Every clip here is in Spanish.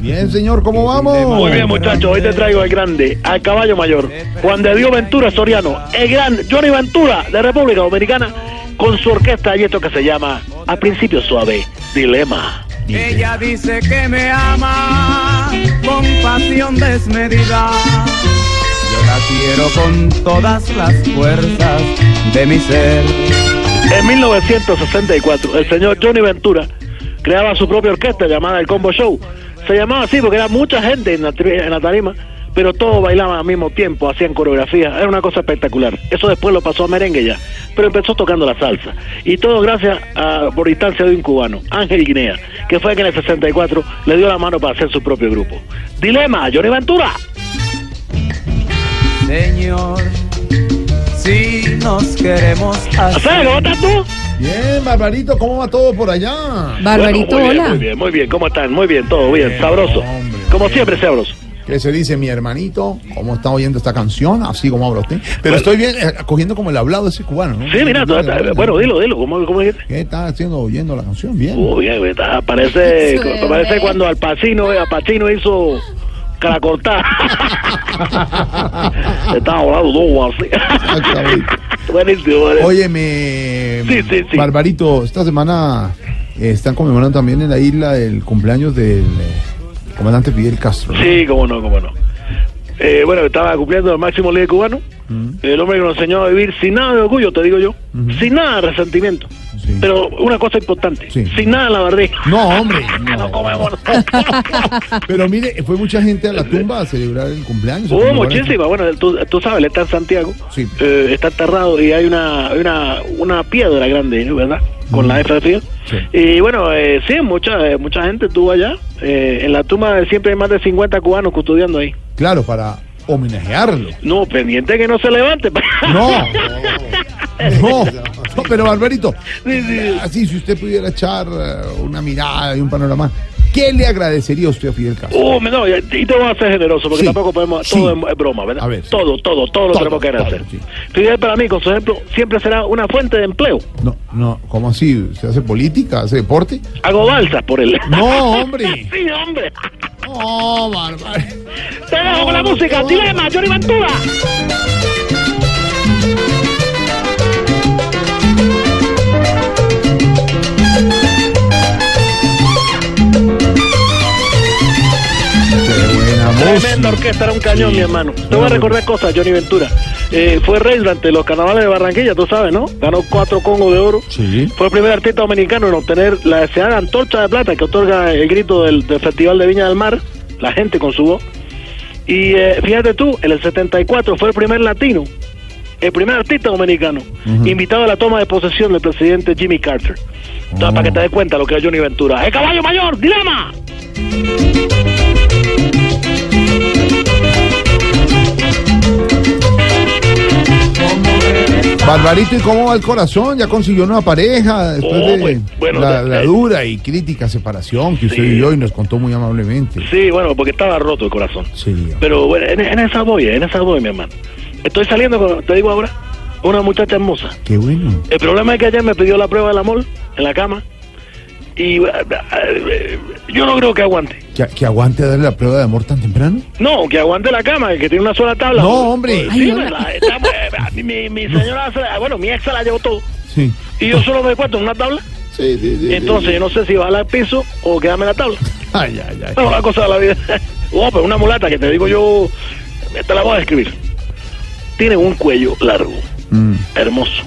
Bien, señor, ¿cómo vamos? Muy bien, muchachos. Hoy te traigo el grande, al caballo mayor. Juan de Dios Ventura Soriano. El gran Johnny Ventura de República Dominicana con su orquesta y esto que se llama, al principio suave, Dilema. Ella dice que me ama con pasión desmedida. Yo la quiero con todas las fuerzas de mi ser. En 1964, el señor Johnny Ventura creaba su propia orquesta llamada el Combo Show. Se llamaba así porque era mucha gente en la, tri- en la tarima, pero todos bailaban al mismo tiempo, hacían coreografía. Era una cosa espectacular. Eso después lo pasó a merengue ya, pero empezó tocando la salsa. Y todo gracias a, por instancia de un cubano, Ángel Guinea, que fue el que en el 64 le dio la mano para hacer su propio grupo. Dilema, Johnny Ventura. Señor, si nos queremos así. ¿Sabes cómo estás tú? Bien, Barbarito, ¿cómo va todo por allá? Barbarito, Bueno, muy bien, hola. Muy bien, muy bien. ¿Cómo están? Muy bien, todo bien. Sabroso. hombre. Como siempre, sabroso. ¿Qué se dice mi hermanito? ¿Cómo está oyendo esta canción? Así como habla usted. Pero estoy bien, eh, cogiendo como el hablado de ese cubano, ¿no? Sí, mira, tú- bueno, dilo, dilo. ¿Cómo, cómo dijiste? ¿Qué está haciendo oyendo la canción? Bien. Uy, bien, está- parece, parece cuando Al Pacino, Al Pacino hizo cara cortada. Estaba hablando todo así. Exactamente. Buenísimo, buenísimo. Óyeme, Sí, sí, sí. Barbarito, esta semana eh, están conmemorando también en la isla el cumpleaños del eh, comandante Fidel Castro. ¿no? Sí, cómo no, cómo no. Eh, bueno, estaba cumpliendo el máximo líder cubano. El hombre que nos enseñó a vivir sin nada de orgullo, te digo yo. Sin nada de resentimiento. Sí. Pero una cosa importante, Sí. sin nada en la barriga. No, hombre. no no. comemos. Pero mire, fue mucha gente a la tumba a celebrar el cumpleaños. Hubo el- muchísima. Bueno, tú, tú sabes, está en Santiago. Sí. Eh, está enterrado y hay una, una, una piedra grande, ¿no? ¿verdad? Con la F de. Y bueno, eh, sí, mucha, eh, mucha gente estuvo allá. Eh, en la tumba siempre hay más de 50 cubanos custodiando ahí. Claro, para homenajearlo. No, pendiente que no se levante. No, no, no, pero Barbarito, sí. así si usted pudiera echar eh, una mirada y un panorama, ¿qué le agradecería a usted a Fidel Castro? Uh, no, y te voy a ser generoso porque Sí, tampoco podemos, sí. todo es- broma, ¿verdad? A ver, sí. todo, todo, todo lo Todo, tenemos que agradecer. todo. Fidel para mí, con su ejemplo, siempre será una fuente de empleo. No, no, ¿cómo así? ¿Usted hace política, hace deporte? Hago balsas por él. No, hombre. sí, hombre. No, Barbarito. Te dejo con la música. Dilema, Johnny Ventura. Qué buena Tremenda orquesta, era un cañón, Sí. mi hermano. Te voy a recordar cosas, Johnny Ventura. Eh, fue rey durante los carnavales de Barranquilla, tú sabes, ¿no? Ganó cuatro congos de oro. Sí. Fue el primer artista dominicano en obtener la deseada antorcha de plata que otorga el grito del, del Festival de Viña del Mar, la gente con su voz. Y eh, fíjate tú, en el 74 fue el primer latino, el primer artista dominicano, invitado a la toma de posesión del presidente Jimmy Carter. Entonces, Oh. para que te des cuenta lo que es Johnny Ventura. ¡El caballo mayor! ¡Dilema! Barbarito, ¿y cómo va el corazón? ¿Ya consiguió una pareja después Oh, de pues, bueno, la, eh, la eh. dura y crítica separación que usted Sí. vivió y nos contó muy amablemente? Sí, bueno, porque estaba roto el corazón. Sí. Pero bueno, en, en esa voy, en esa voy, mi hermano. Estoy saliendo, con, te digo ahora, una muchacha hermosa. Qué bueno. El problema es que ayer me pidió la prueba del amor en la cama y eh, eh, yo no creo que aguante. ¿Que, que aguante a darle la prueba de amor tan temprano? No, que aguante la cama, que tiene una sola tabla. No, hombre. Sí, Ay, me hola. la- está- mi, mi señora, se la- bueno, mi ex se la llevó todo. Sí. Y yo solo me cuento en una tabla. Sí, sí, sí, Entonces, yo no sé si bajar al piso o quedarme en la tabla. Ay, ay, ay. Es una cosa de la vida. Oh, pero una mulata que te digo yo, te la voy a describir. Tiene un cuello largo, Mm. hermoso.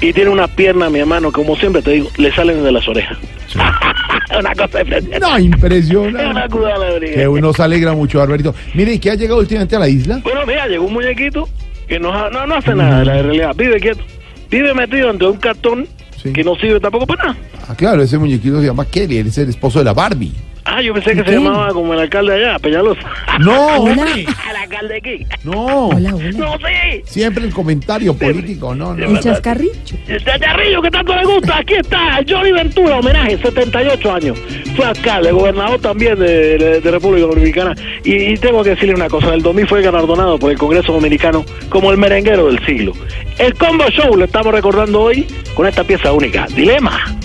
Y tiene una pierna, mi hermano, como siempre te digo, le salen de las orejas. una cosa de No, Es una impresionante. alegría. Que uno se alegra mucho, Barbarito. Mire, ¿y qué ha llegado últimamente a la isla? Bueno, mira, llegó un muñequito que no, ha- no, no hace nada, la realidad. Vive quieto. Vive metido entre un cartón Sí. que no sirve tampoco para nada. Ah, claro, ese muñequito se llama Kelly, él es el esposo de la Barbie. Ah, yo pensé que se llamaba como el alcalde allá, Peñalosa. No, Hola. hombre, el alcalde aquí. no. Hola, hola. No sé. Siempre el comentario político, no, no. El chascarrillo. El chacharrillo que tanto le gusta, aquí está, Johnny Ventura, homenaje, 78 años. Fue alcalde, gobernador también de, de- de República Dominicana. Y, y tengo que decirle una cosa, en el 2000 fue galardonado por el Congreso Dominicano como el merenguero del siglo. El Combo Show lo estamos recordando hoy con esta pieza única, Dilema.